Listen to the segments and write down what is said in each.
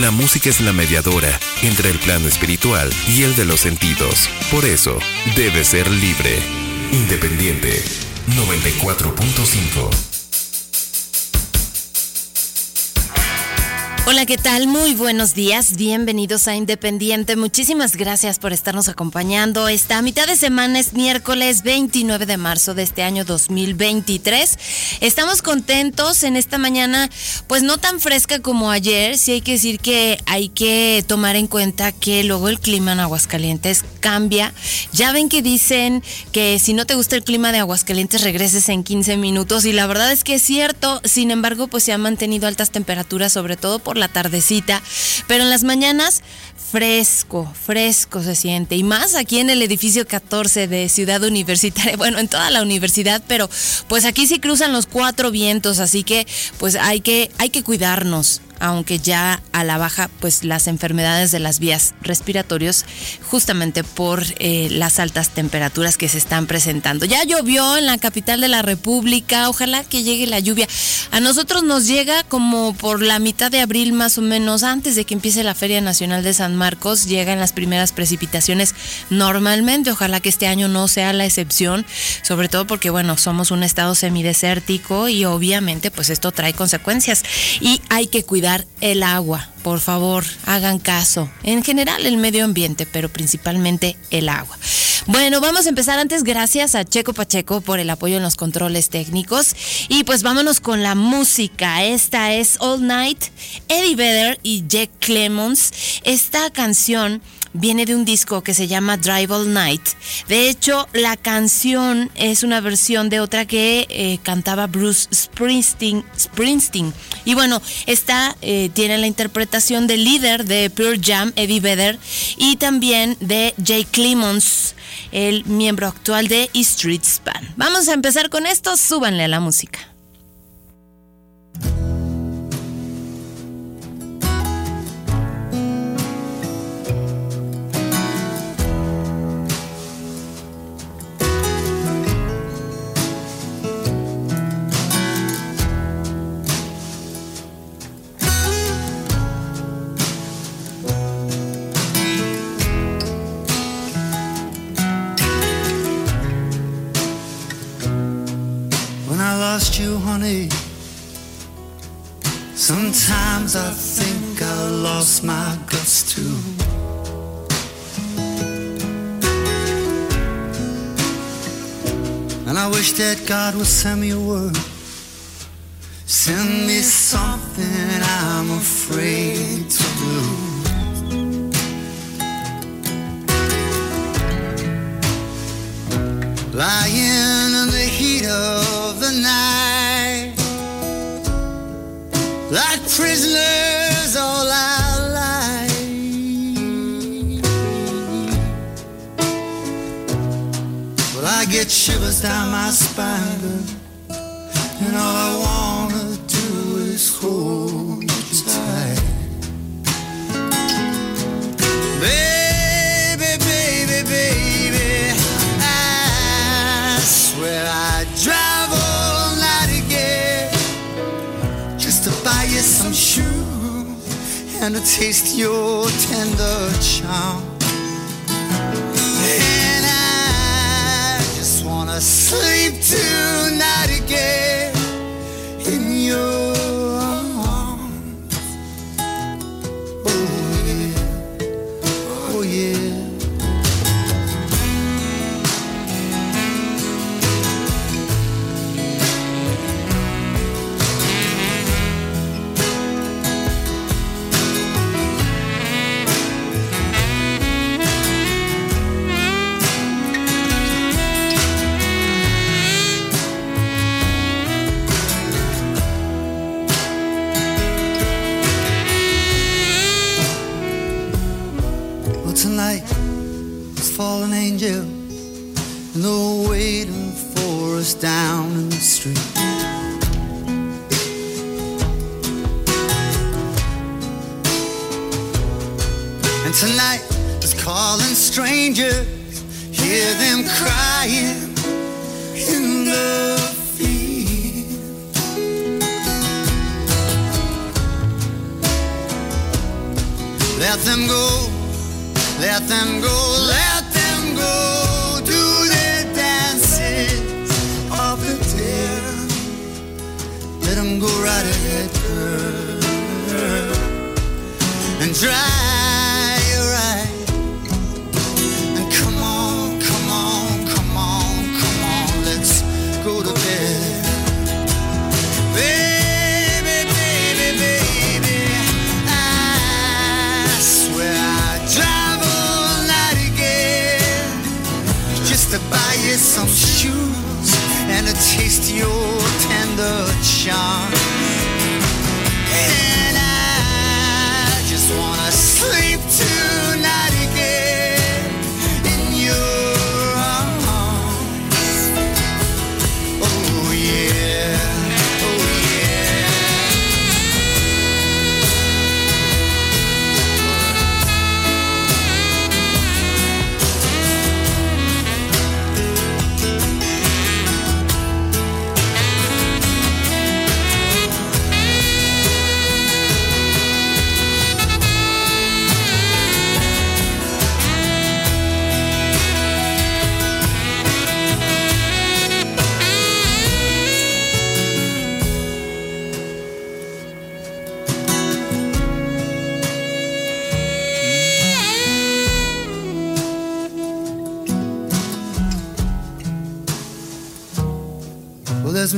La música es la mediadora entre el plano espiritual y el de los sentidos. Por eso, debe ser libre. Independiente 94.5 Hola, ¿qué tal? Muy buenos días. Bienvenidos a Independiente. Muchísimas gracias por estarnos acompañando. Esta mitad de semana es miércoles 29 de marzo de este año 2023. Estamos contentos en esta mañana, pues no tan fresca como ayer. Sí hay que decir que hay que tomar en cuenta que luego el clima en Aguascalientes cambia. Ya ven que dicen que si no te gusta el clima de Aguascalientes regreses en 15 minutos y la verdad es que es cierto. Sin embargo, pues se han mantenido altas temperaturas, sobre todo por la tardecita, pero en las mañanas fresco, fresco se siente. Y más aquí en el edificio 14 de Ciudad Universitaria, bueno, en toda la universidad, pero pues aquí sí cruzan los cuatro vientos, así que pues hay que, hay que cuidarnos aunque ya a la baja pues las enfermedades de las vías respiratorias justamente por eh, las altas temperaturas que se están presentando. Ya llovió en la capital de la República, ojalá que llegue la lluvia. A nosotros nos llega como por la mitad de abril más o menos, antes de que empiece la Feria Nacional de San Marcos, llegan las primeras precipitaciones normalmente, ojalá que este año no sea la excepción, sobre todo porque bueno, somos un estado semidesértico y obviamente pues esto trae consecuencias y hay que cuidar el agua. Por favor, hagan caso. En general el medio ambiente, pero principalmente el agua. Bueno, vamos a empezar antes. Gracias a Checo Pacheco por el apoyo en los controles técnicos. Y pues vámonos con la música. Esta es All Night, Eddie Vedder y Jack Clemons. Esta canción viene de un disco que se llama Drive All Night. De hecho, la canción es una versión de otra que eh, cantaba Bruce Springsteen, Springsteen. Y bueno, esta eh, tiene la interpretación del líder de Pure Jam, Eddie Vedder, y también de Jay Clemons, el miembro actual de E Street Span. Vamos a empezar con esto, súbanle a la música. Sometimes I think I lost my guts too. And I wish that God would send me a word. Send me something I'm afraid to lose. Lying in the heat of like prisoners all our lives. Well, I get shivers down my spine, and all I wanna and to taste your tender charm. angels, and they're waiting for us down in the street. And tonight is calling strangers, hear them crying in the field. Let them go, let them go, let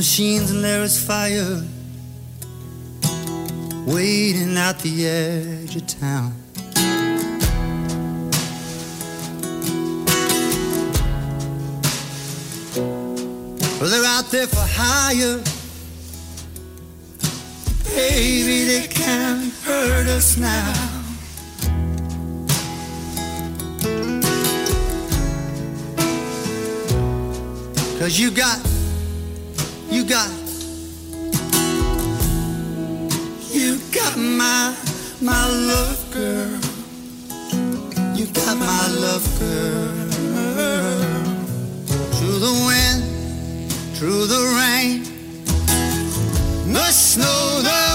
machines and there is fire waiting at the edge of town. Well, they're out there for hire. Baby, they can't hurt us now. Cause you got you got, you got my, my love, girl. You got my love, girl. Through the wind, through the rain, the snow, the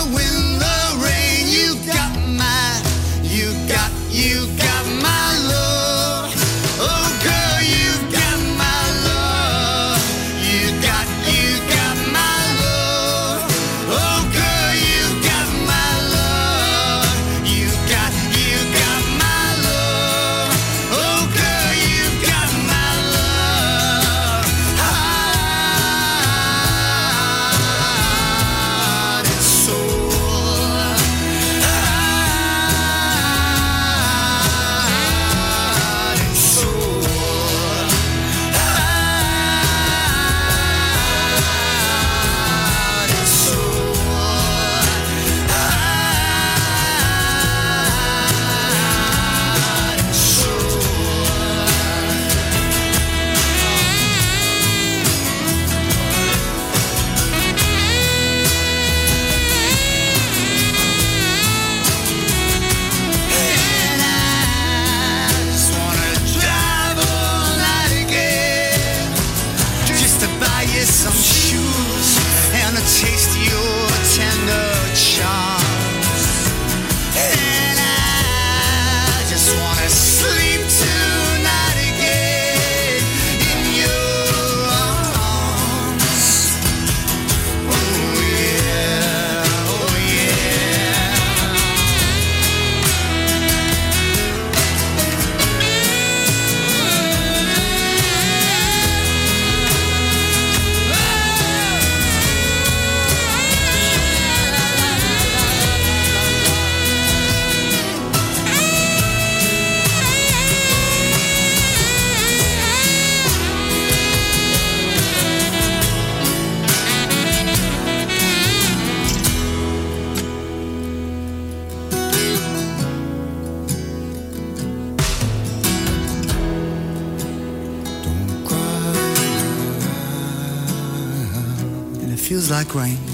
like rain.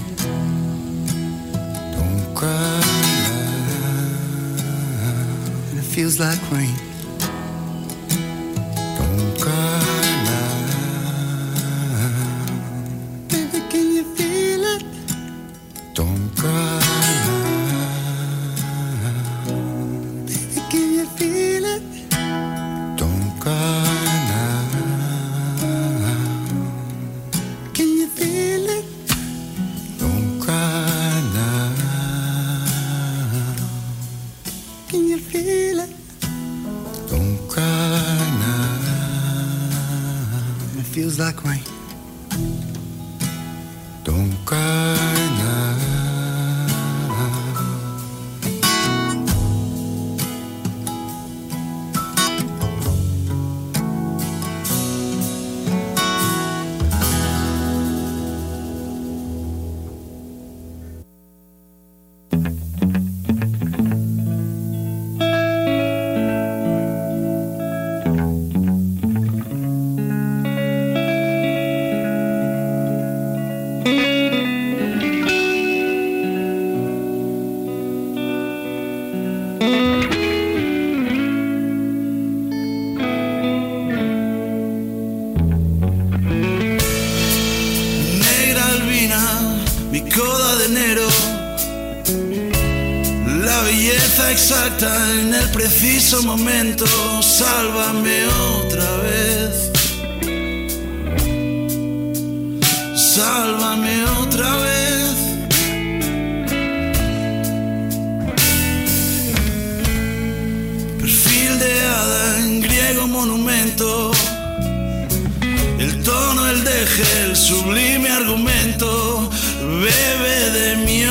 El tono, el deje, el sublime argumento, bebe de mí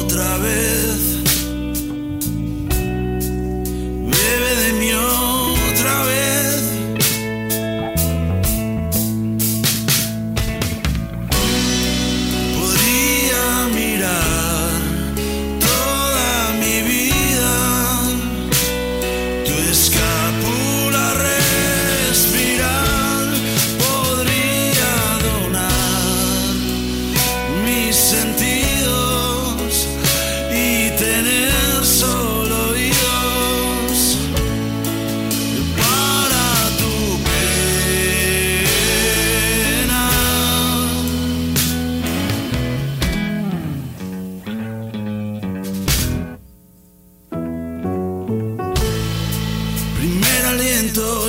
otra vez.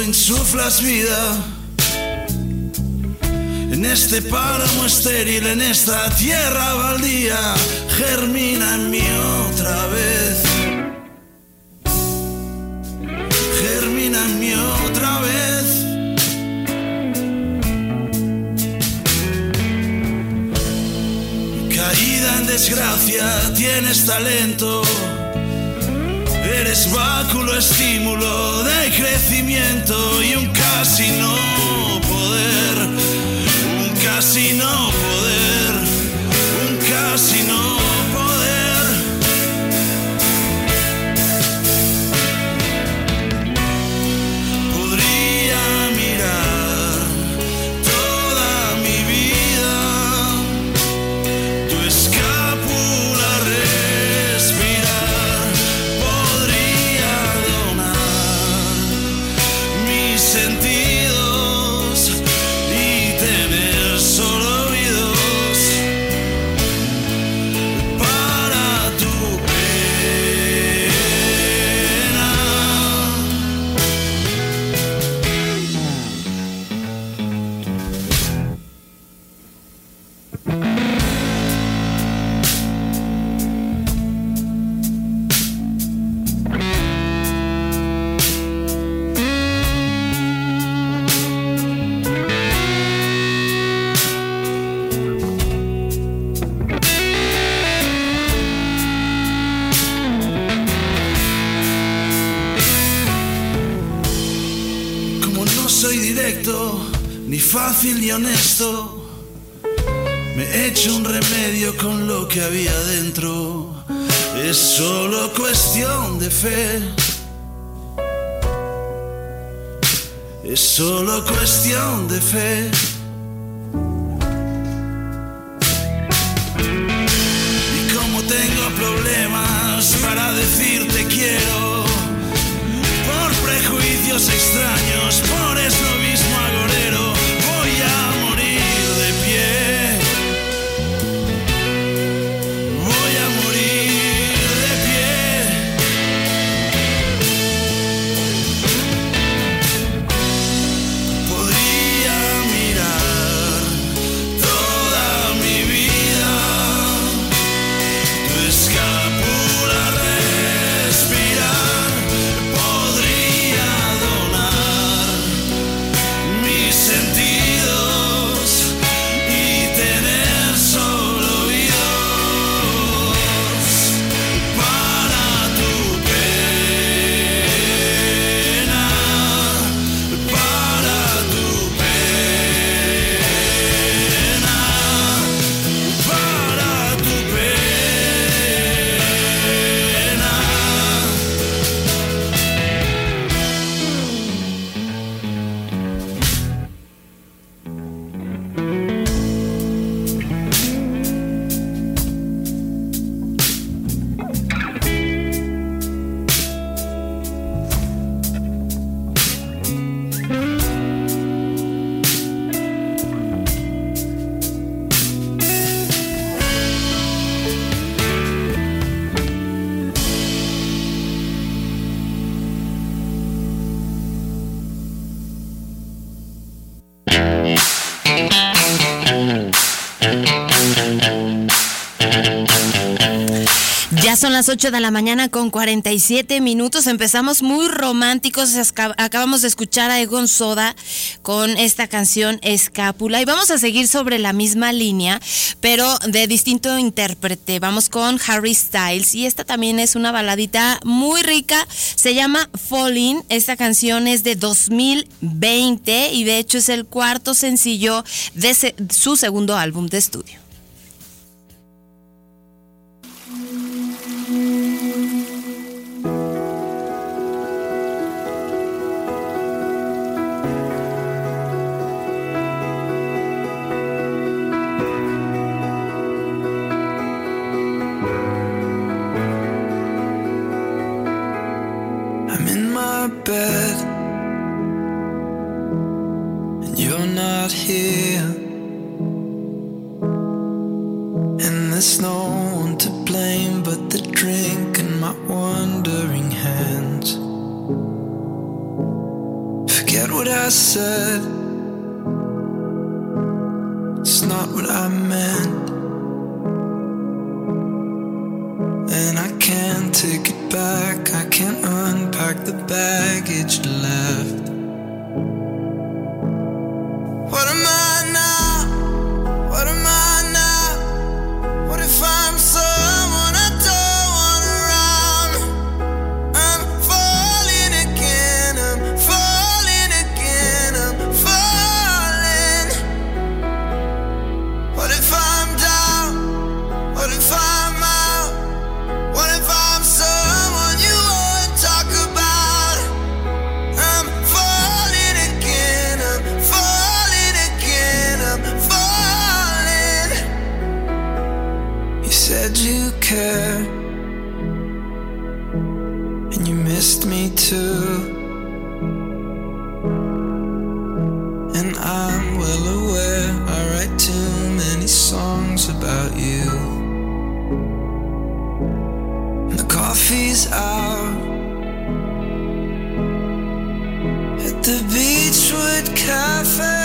Insuflas vida. En este páramo estéril, en esta tierra baldía, germina en mí otra vez. Germina en mí otra vez. Caída en desgracia, tienes talento. Eres báculo, estímulo de crecimiento y un casi no poder, un casi no poder, un casi no soy directo, ni fácil ni honesto, me he hecho un remedio con lo que había dentro. Es solo cuestión de fe. Es solo cuestión de fe. Las 8 de la mañana con 47 minutos. Empezamos muy románticos. Acabamos de escuchar a Egon Soda con esta canción Escápula. Y vamos a seguir sobre la misma línea, pero de distinto intérprete. Vamos con Harry Styles. Y esta también es una baladita muy rica. Se llama Falling. Esta canción es de 2020 y de hecho es el cuarto sencillo de su segundo álbum de estudio. good coffee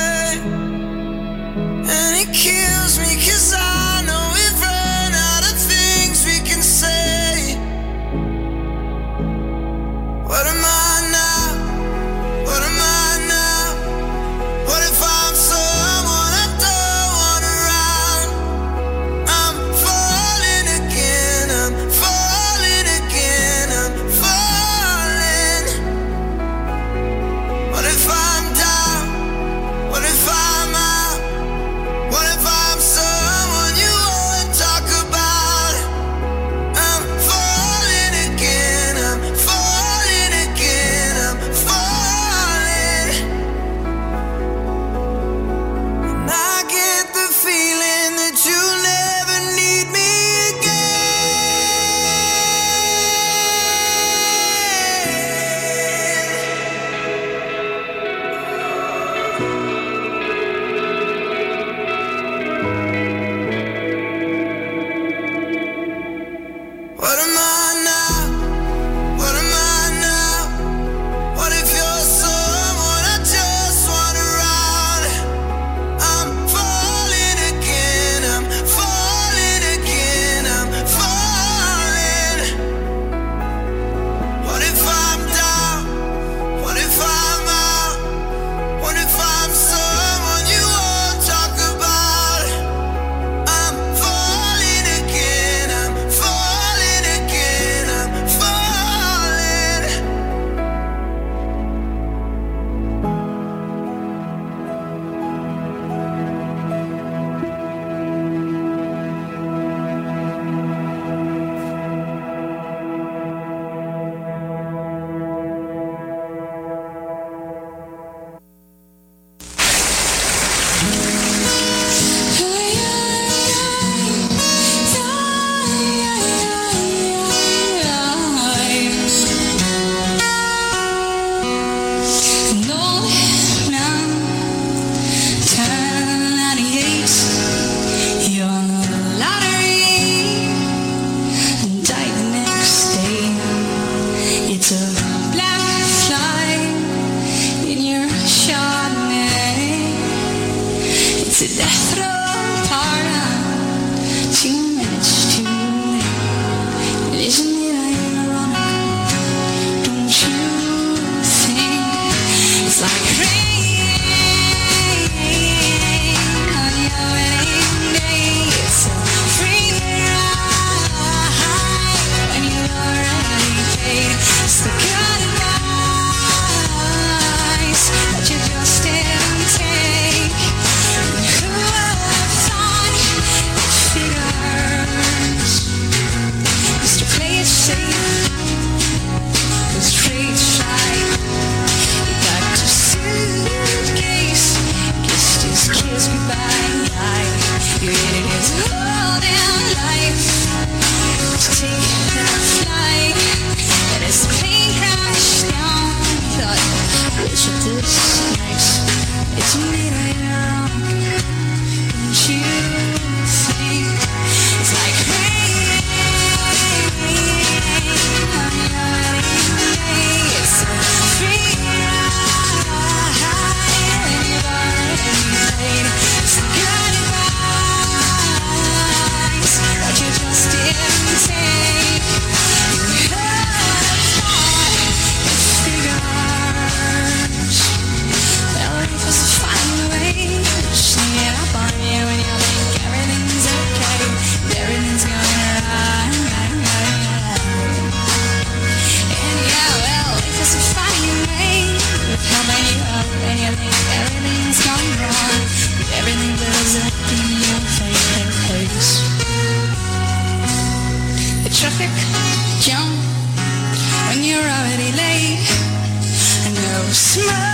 smile.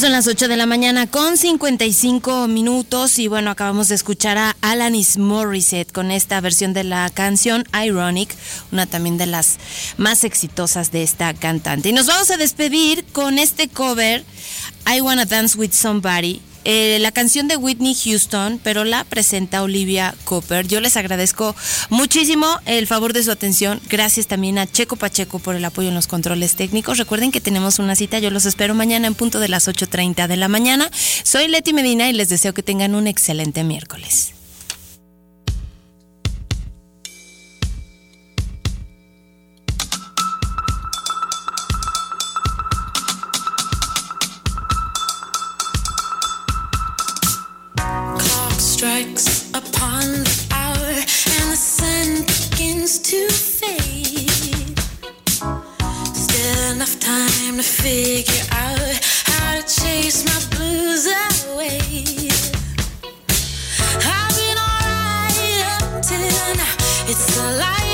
Son las 8 de la mañana con 55 minutos y bueno, acabamos de escuchar a Alanis Morissette con esta versión de la canción Ironic, una también de las más exitosas de esta cantante. Y nos vamos a despedir con este cover, I Wanna Dance With Somebody. Eh, la canción de Whitney Houston, pero la presenta Olivia Cooper. Yo les agradezco muchísimo el favor de su atención. Gracias también a Checo Pacheco por el apoyo en los controles técnicos. Recuerden que tenemos una cita, yo los espero mañana en punto de las 8.30 de la mañana. Soy Leti Medina y les deseo que tengan un excelente miércoles. Figure out how to chase my blues away. I've been alright up until now. It's the light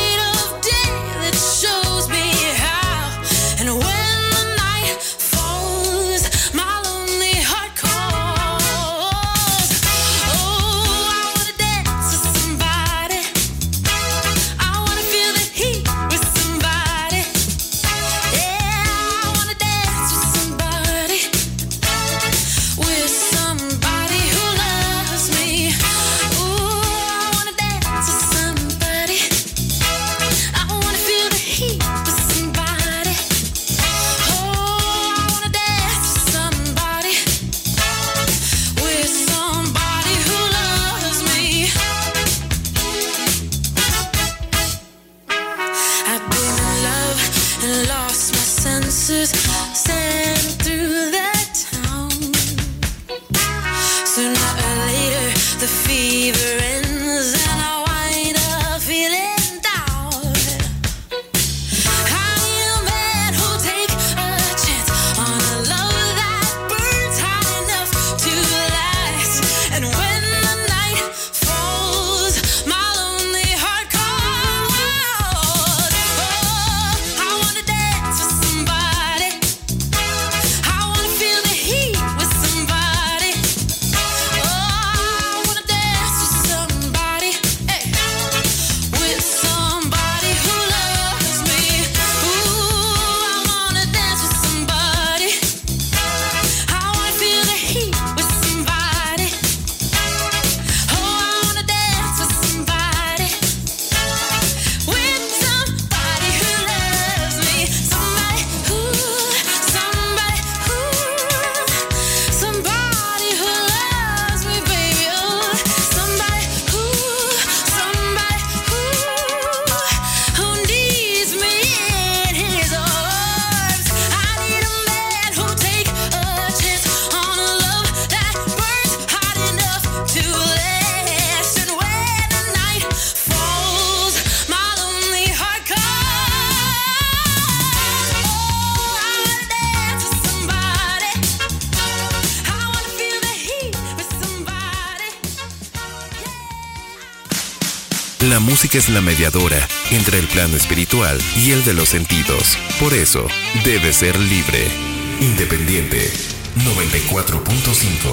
La música es la mediadora entre el plano espiritual y el de los sentidos. Por eso, debe ser libre. Independiente 94.5